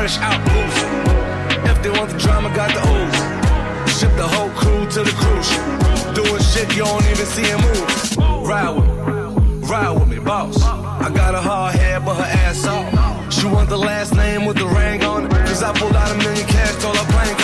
fresh out boost. If they want the drama, got the ooze. Ship the whole crew to the cruise. Doing shit you don't even see him move. Ride with me, ride with me, boss. I got a hard head, but her ass off. She want the last name with the ring on it. Cause I pulled out a million cash, told her plane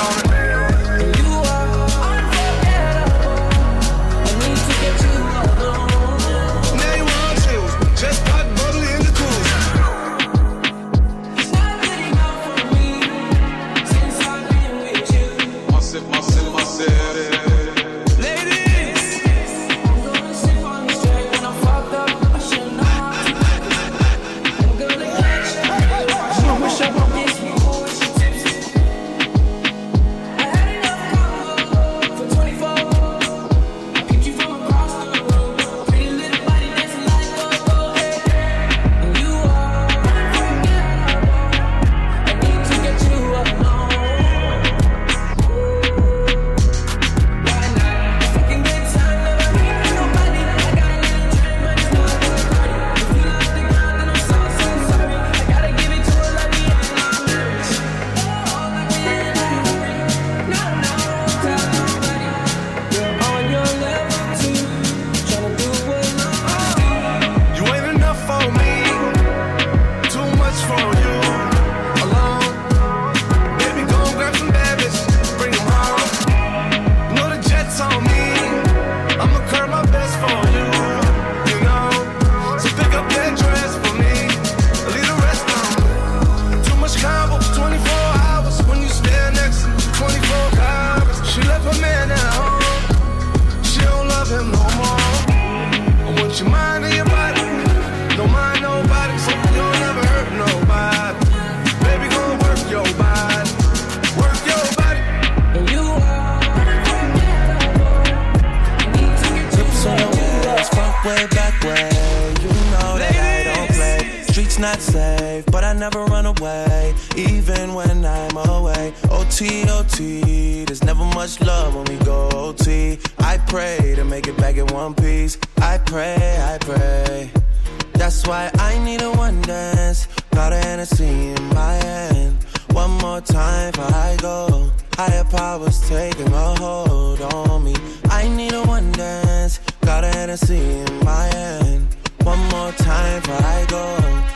never run away, even when I'm away. O T O T, there's never much love when we go O T. I pray to make it back in one piece. I pray, I pray. That's why I need a one dance. Got a Hennessy in my hand. One more time before I go. Higher powers taking a hold on me. I need a one dance. Got a Hennessy in my hand. One more time before I go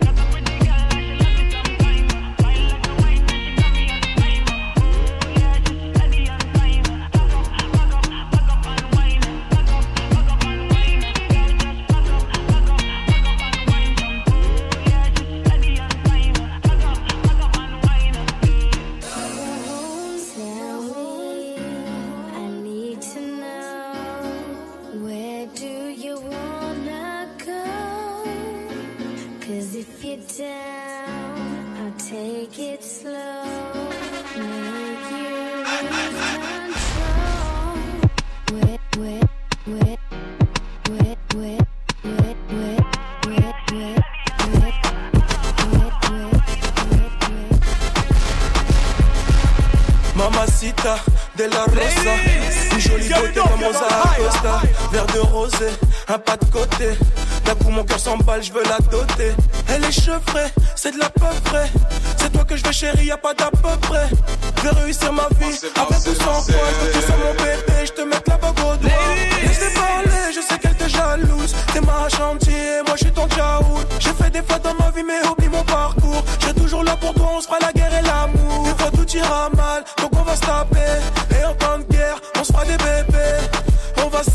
Elle est cheveux frais, c'est de la peu près. C'est toi que je veux chérie, y a pas d'à peu près. Je vais réussir ma vie avec ou sans toi. Je tu que mon bébé, je te mets la bague au doigt. Laisse parler, je sais qu'elle te jalouse. T'es ma chantier, moi je suis ton tchaou. J'ai fait des fois dans ma vie, mais oublie mon parcours. Je suis toujours là pour toi, on se fera la guerre et l'amour. Des fois tout ira mal, donc on va se taper.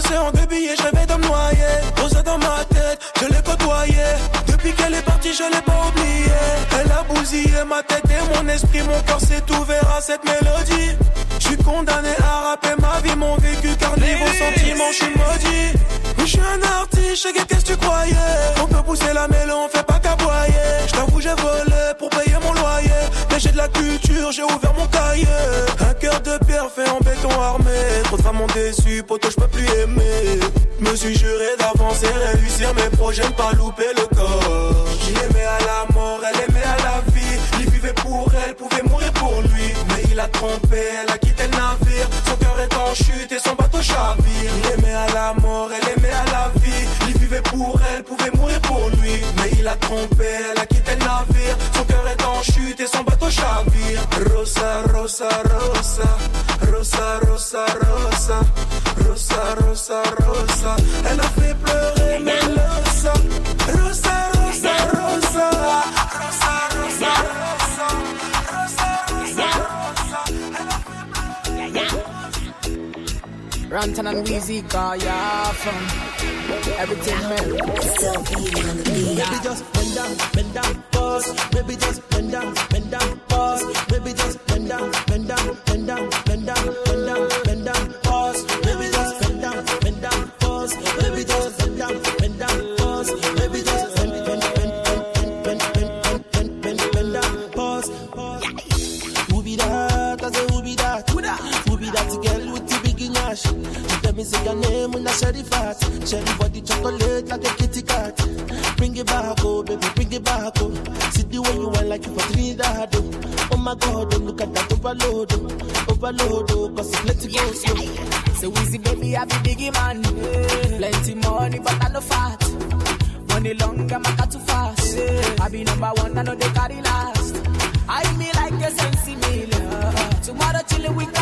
Dans un océan de billets, je rêvais de me noyer. Rosa dans ma tête, je l'ai côtoyé. Depuis qu'elle est partie, je l'ai pas oublié. Elle a bousillé ma tête et mon esprit, mon corps s'est ouvert à cette mélodie. Je suis condamné à rapper ma vie, mon vécu, car niveau sentiment, je suis maudit. Oui, je suis un artiste, je sais qu'est-ce que tu croyais. On peut pousser la mêlée, on fait pas qu'aboyer. Je t'avoue, j'ai volé pour payer mon loyer. Mais j'ai de la culture, j'ai ouvert mon cahier. Femmes ont déçu, poteau, je plus aimer. Me suis juré d'avancer, réussir mes projets, pas louper le corps. Il aimait à la mort, elle aimait à la vie. Il vivait pour elle, pouvait mourir pour lui. Mais il a trompé, elle a quitté le navire. Son cœur est en chute et son bateau chavire. Il aimait à la mort, elle aimait à la vie. Il vivait pour elle, pouvait mourir pour lui. Mais il a trompé, elle a quitté le navire. Son cœur est en chute et son bateau chavire. Rosa, rosa. Rosa, Runtown and Weezy, call ya from everything man. Baby just bend down, bend down, pause. Baby just bend down, bend down, pause. Baby just bend down, bend down, bend down, bend down, bend down, bend down, pause. Baby just bend down, bend down, pause. Baby just bend down, bend down, pause. Baby just bend, bend, bend, bend, bend, bend, bend, bend, bend, down, pause. Who be that? I say who be that? Who be that girl the? She tell me say your name when I sherry fat. Sherry body chocolate like a kitty cat. Bring it back, oh baby, bring it back, oh. See the way you want like you for Trinidad, oh. Oh my God, oh look at that overload, oh. Overload, oh, cause it's it go slow. So Weezy baby, I be biggie man. Plenty money, but I no fat. Money long, I'm a too fast. I be number one, I know they carry last. I be like a sensi meal. Tomorrow chillin' with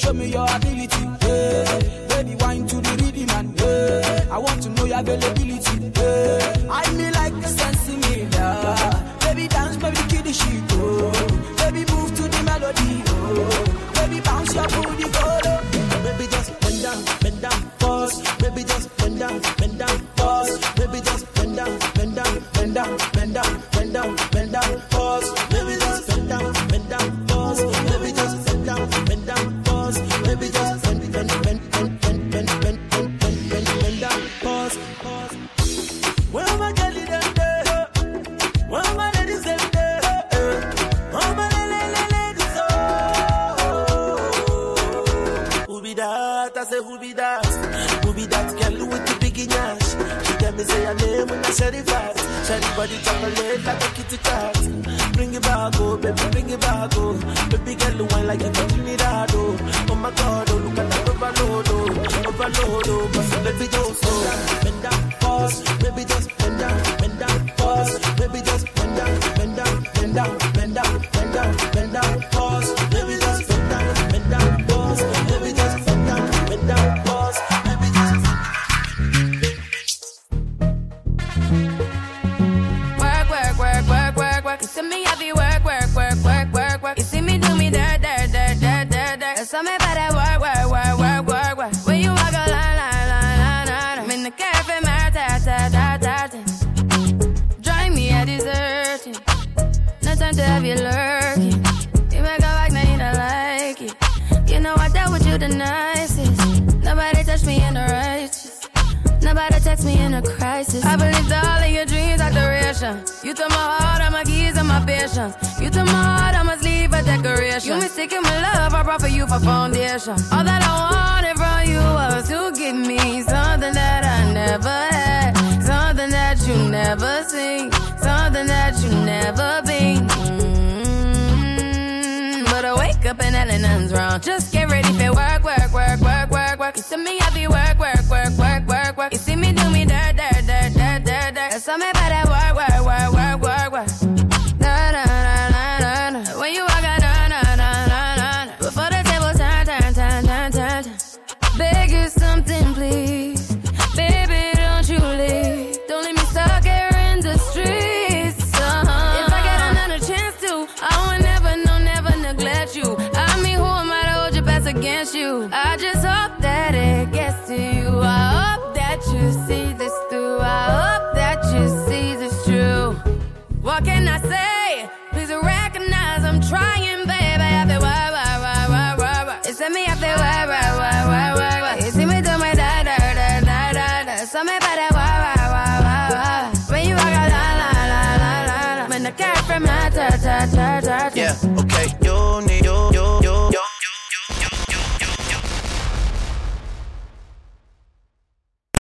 show me your ability, eh. Baby, wine to the rhythm and, eh. I want to know your availability, eh. I me like a sensi the? She tell me say her name when I said it fast. Sherry body chocolate like a kitty cat. Bring it back, oh baby, bring it back, oh. Baby girl, one like for Trinidad, oh. Oh my God, oh look at that overload, oh, overload, oh. But baby just slow bend down, pause. Baby just bend down, bend down, pause. Baby just bend down, bend down, bend down, be lurking. You make a like, now you don't like it. You know I dealt with you the nicest. Nobody touched me in the righteous. Nobody text me in a crisis. I believed all of your dreams are duration. You took my heart, all my keys, and my patience. You took my heart, I must leave a decoration. You mistaken my love, I brought for you for foundation. All that I wanted from you was to give me something that wrong. Just get ready for work, work, work, work, work, work. You see me, I be work, What can I say? Please recognize I'm trying, baby. I feel why, why, why, why, why, why. It's me, I feel why, why, why, why, why, why. You see me do my da, da, da, da, da, da. So me better why, why, why, why, why. When you walk la, la, la, la, la. When the cat from my ta, ta, ta. Yeah,